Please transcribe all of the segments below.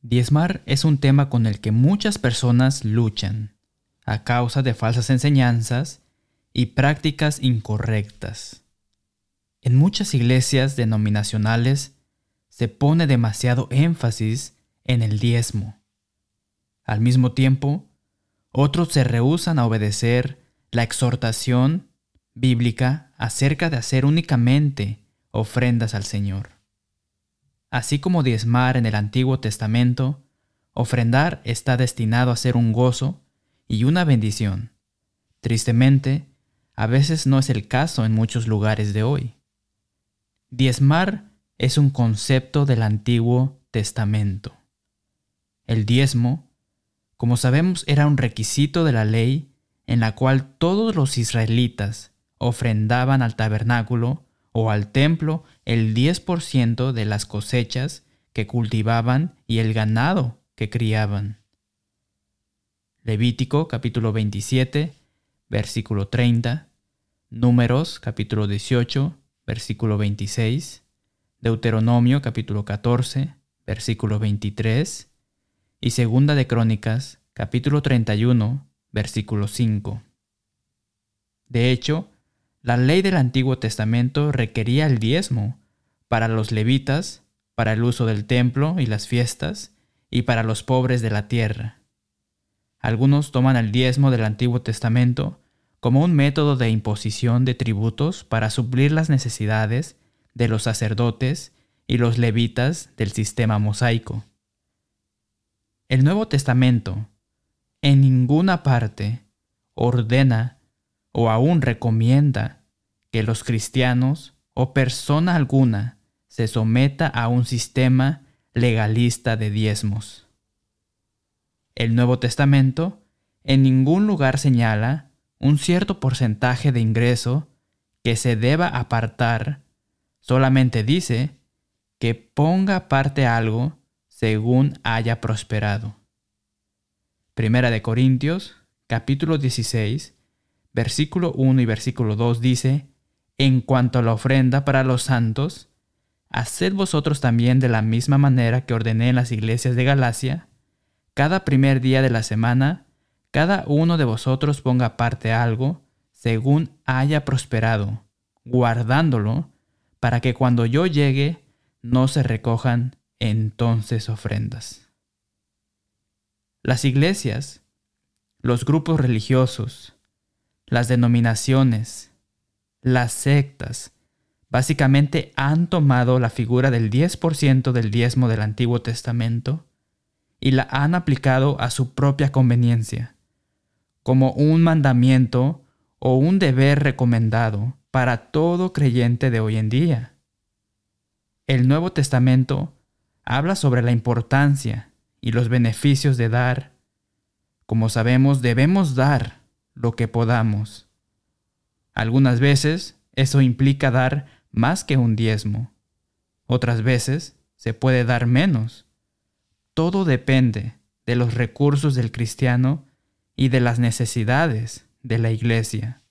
Diezmar es un tema con el que muchas personas luchan a causa de falsas enseñanzas y prácticas incorrectas. En muchas iglesias denominacionales se pone demasiado énfasis en el diezmo. Al mismo tiempo, otros se rehúsan a obedecer la exhortación bíblica acerca de hacer únicamente ofrendas al Señor. Así como diezmar en el Antiguo Testamento, ofrendar está destinado a ser un gozo y una bendición. Tristemente, a veces no es el caso en muchos lugares de hoy. Diezmar es un concepto del Antiguo Testamento. El diezmo, como sabemos, era un requisito de la ley en la cual todos los israelitas ofrendaban al tabernáculo o al templo el 10% de las cosechas que cultivaban y el ganado que criaban. Levítico capítulo 27, versículo 30, Números capítulo 18, versículo 26, Deuteronomio capítulo 14, versículo 23 y Segunda de Crónicas capítulo 31, versículo 5. De hecho, la ley del Antiguo Testamento requería el diezmo para los levitas, para el uso del templo y las fiestas, y para los pobres de la tierra. Algunos toman el diezmo del Antiguo Testamento como un método de imposición de tributos para suplir las necesidades de los sacerdotes y los levitas del sistema mosaico. El Nuevo Testamento en ninguna parte ordena o aún recomienda que los cristianos o persona alguna se someta a un sistema legalista de diezmos. El Nuevo Testamento en ningún lugar señala un cierto porcentaje de ingreso que se deba apartar, solamente dice que ponga parte algo según haya prosperado. Primera de Corintios, capítulo 16, versículo 1 y versículo 2 dice, En cuanto a la ofrenda para los santos, haced vosotros también de la misma manera que ordené en las iglesias de Galacia, cada primer día de la semana, cada uno de vosotros ponga parte algo, según haya prosperado, guardándolo, para que cuando yo llegue no se recojan entonces ofrendas. Las iglesias, los grupos religiosos, las denominaciones, las sectas, básicamente han tomado la figura del 10% del diezmo del Antiguo Testamento y la han aplicado a su propia conveniencia, como un mandamiento o un deber recomendado para todo creyente de hoy en día. El Nuevo Testamento habla sobre la importancia y los beneficios de dar. Como sabemos, debemos dar lo que podamos. Algunas veces eso implica dar más que un diezmo. Otras veces se puede dar menos. Todo depende de los recursos del cristiano y de las necesidades de la iglesia.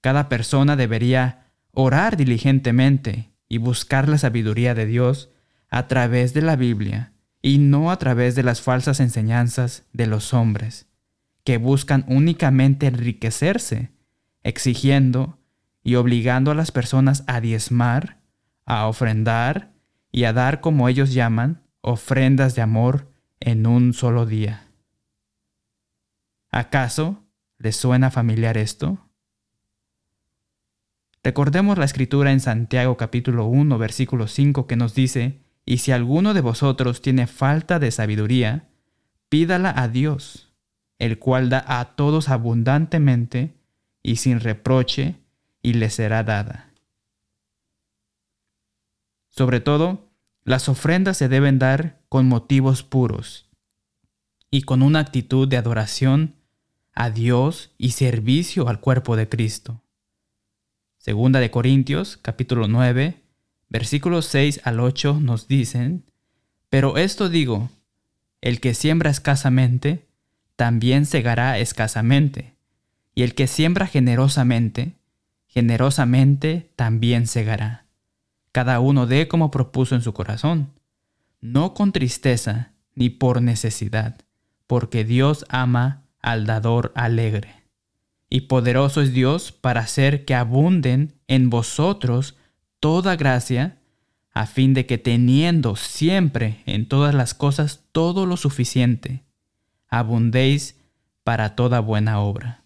Cada persona debería orar diligentemente y buscar la sabiduría de Dios a través de la Biblia y no a través de las falsas enseñanzas de los hombres que buscan únicamente enriquecerse, exigiendo y obligando a las personas a diezmar, a ofrendar y a dar como ellos llaman ofrendas de amor en un solo día. ¿Acaso les suena familiar esto? Recordemos la escritura en Santiago capítulo 1 versículo 5 que nos dice, y si alguno de vosotros tiene falta de sabiduría, pídala a Dios el cual da a todos abundantemente y sin reproche, y le será dada. Sobre todo, las ofrendas se deben dar con motivos puros y con una actitud de adoración a Dios y servicio al cuerpo de Cristo. Segunda de Corintios, capítulo 9, versículos 6 al 8 nos dicen, Pero esto digo, el que siembra escasamente, también segará escasamente, y el que siembra generosamente, generosamente también segará. Cada uno dé como propuso en su corazón, no con tristeza ni por necesidad, porque Dios ama al dador alegre. Y poderoso es Dios para hacer que abunden en vosotros toda gracia, a fin de que teniendo siempre en todas las cosas todo lo suficiente, abundéis para toda buena obra.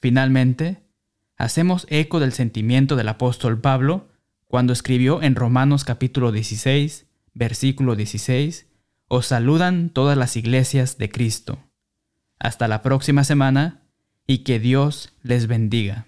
Finalmente, hacemos eco del sentimiento del apóstol Pablo cuando escribió en Romanos capítulo 16, versículo 16, Os saludan todas las iglesias de Cristo. Hasta la próxima semana y que Dios les bendiga.